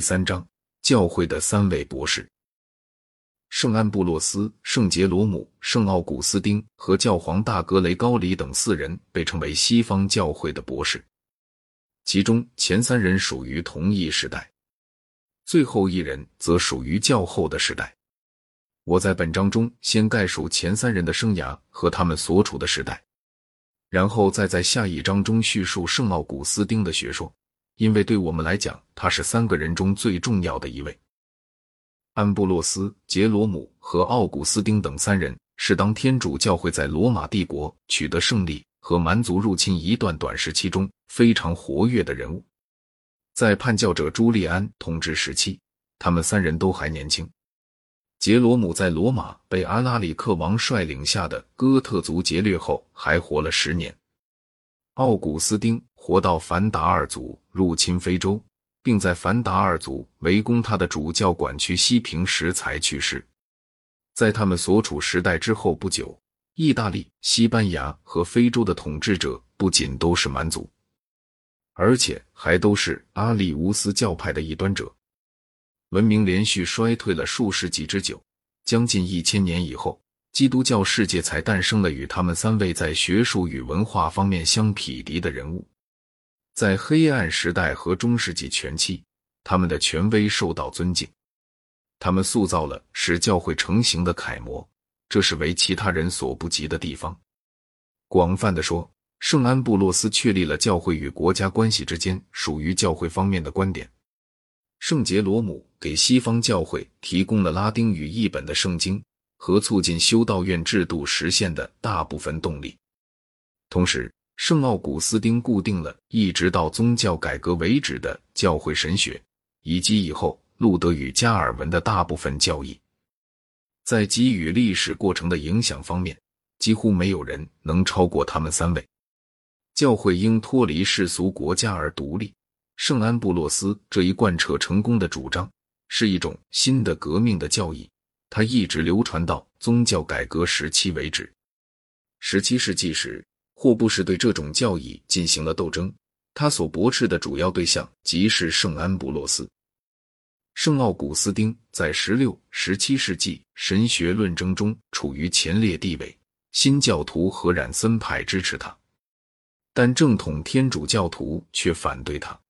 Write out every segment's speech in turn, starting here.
第三章，教会的三位博士：圣安布洛斯、圣杰罗姆、圣奥古斯丁和教皇大格雷高里等四人被称为西方教会的博士。其中前三人属于同一时代，最后一人则属于较后的时代。我在本章中先概述前三人的生涯和他们所处的时代，然后再在下一章中叙述圣奥古斯丁的学说。因为对我们来讲，他是三个人中最重要的一位。安布洛斯、杰罗姆和奥古斯丁等三人是当天主教会在罗马帝国取得胜利和蛮族入侵一段短时期中非常活跃的人物。在叛教者朱利安统治时期，他们三人都还年轻。杰罗姆在罗马被阿拉里克王率领下的哥特族劫掠后，还活了十年。奥古斯丁活到凡达二族入侵非洲，并在凡达二族围攻他的主教管区西平时才去世。在他们所处时代之后不久，意大利、西班牙和非洲的统治者不仅都是蛮族，而且还都是阿里乌斯教派的异端者。文明连续衰退了数世纪之久，将近一千年以后。基督教世界才诞生了与他们三位在学术与文化方面相匹敌的人物。在黑暗时代和中世纪前期，他们的权威受到尊敬，他们塑造了使教会成型的楷模，这是为其他人所不及的地方。广泛的说，圣安布洛斯确立了教会与国家关系之间属于教会方面的观点。圣杰罗姆给西方教会提供了拉丁语译本的圣经。和促进修道院制度实现的大部分动力。同时，圣奥古斯丁固定了一直到宗教改革为止的教会神学，以及以后路德与加尔文的大部分教义。在给予历史过程的影响方面，几乎没有人能超过他们三位。教会应脱离世俗国家而独立。圣安布洛斯这一贯彻成功的主张，是一种新的革命的教义。它一直流传到宗教改革时期为止。十七世纪时，霍布士对这种教义进行了斗争。他所驳斥的主要对象即是圣安布洛斯。圣奥古斯丁在十六、十七世纪神学论争中处于前列地位。新教徒和冉森派支持他，但正统天主教徒却反对他。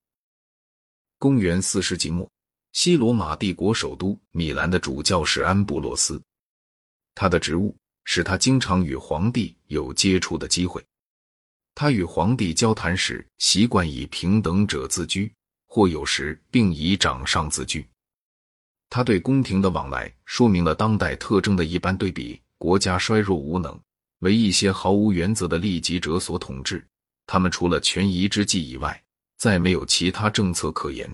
公元四世纪末。西罗马帝国首都米兰的主教是安布洛斯，他的职务使他经常与皇帝有接触的机会。他与皇帝交谈时习惯以平等者自居，或有时并以长上自居。他对宫廷的往来说明了当代特征的一般对比：国家衰弱无能，为一些毫无原则的利己者所统治。他们除了权宜之计以外，再没有其他政策可言。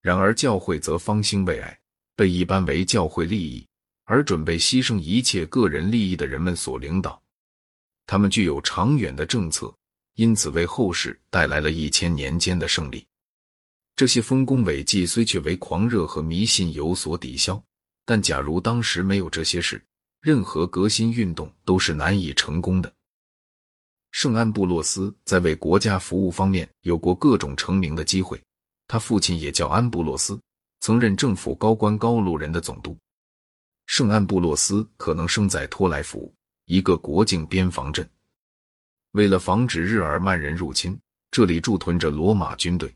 然而，教会则方兴未艾，被一般为教会利益而准备牺牲一切个人利益的人们所领导。他们具有长远的政策，因此为后世带来了一千年间的胜利。这些丰功伟绩虽却为狂热和迷信有所抵消，但假如当时没有这些事，任何革新运动都是难以成功的。圣安布洛斯在为国家服务方面有过各种成名的机会。他父亲也叫安布洛斯，曾任政府高官高卢人的总督。圣安布洛斯可能生在托莱福，一个国境边防镇。为了防止日耳曼人入侵，这里驻屯着罗马军队。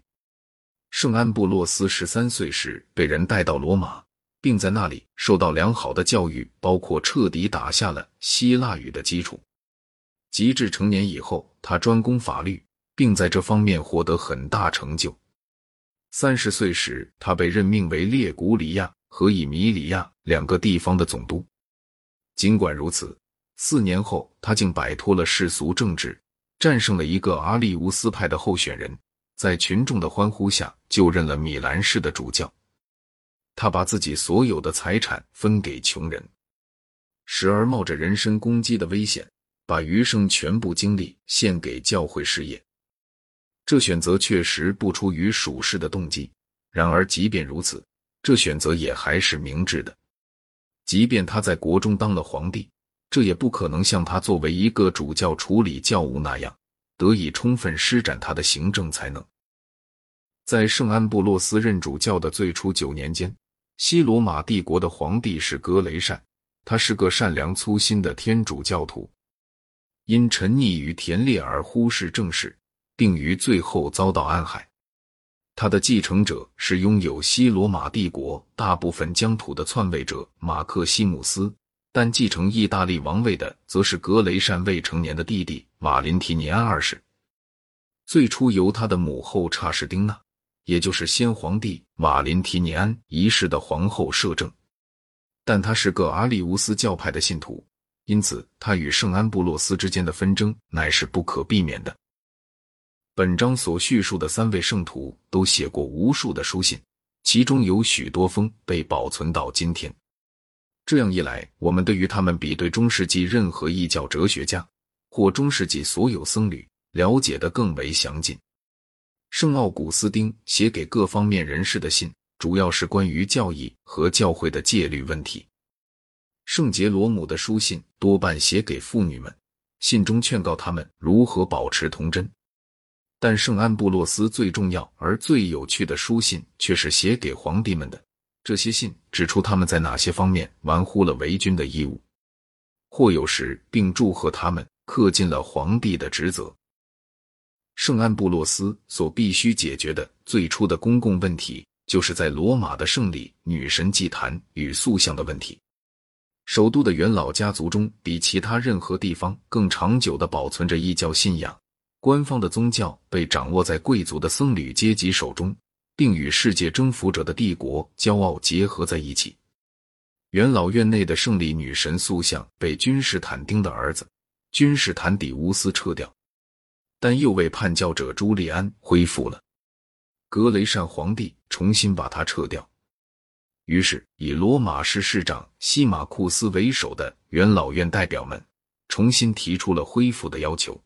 圣安布洛斯十三岁时被人带到罗马，并在那里受到良好的教育，包括彻底打下了希腊语的基础。及至成年以后，他专攻法律，并在这方面获得很大成就。三十岁时，他被任命为列古里亚和以米里亚两个地方的总督。尽管如此，四年后他竟摆脱了世俗政治，战胜了一个阿利乌斯派的候选人，在群众的欢呼下就任了米兰市的主教。他把自己所有的财产分给穷人，时而冒着人身攻击的危险，把余生全部精力献给教会事业。这选择确实不出于属世的动机，然而即便如此，这选择也还是明智的。即便他在国中当了皇帝，这也不可能像他作为一个主教处理教务那样，得以充分施展他的行政才能。在圣安布洛斯任主教的最初九年间，西罗马帝国的皇帝是格雷善，他是个善良粗心的天主教徒，因沉溺于田猎而忽视政事，并于最后遭到暗害。他的继承者是拥有西罗马帝国大部分疆土的篡位者马克西姆斯，但继承意大利王位的则是格雷善未成年的弟弟瓦林提尼安二世。最初由他的母后查士丁娜，也就是先皇帝瓦林提尼安一世的皇后摄政，但他是个阿利乌斯教派的信徒，因此他与圣安布洛斯之间的纷争乃是不可避免的。本章所叙述的三位圣徒都写过无数的书信，其中有许多封被保存到今天。这样一来，我们对于他们比对中世纪任何异教哲学家或中世纪所有僧侣了解的更为详尽。圣奥古斯丁写给各方面人士的信，主要是关于教义和教会的戒律问题。圣杰罗姆的书信多半写给妇女们，信中劝告他们如何保持童真。但圣安布洛斯最重要而最有趣的书信却是写给皇帝们的。这些信指出他们在哪些方面玩忽了为君的义务，或有时并祝贺他们恪尽了皇帝的职责。圣安布洛斯所必须解决的最初的公共问题，就是在罗马的胜利、女神祭坛与塑像的问题。首都的元老家族中，比其他任何地方更长久的保存着异教信仰。官方的宗教被掌握在贵族的僧侣阶级手中，并与世界征服者的帝国骄傲结合在一起。元老院内的胜利女神塑像被君士坦丁的儿子君士坦底乌斯撤掉，但又为叛教者朱利安恢复了。格雷善皇帝重新把它撤掉，于是以罗马市市长西马库斯为首的元老院代表们重新提出了恢复的要求。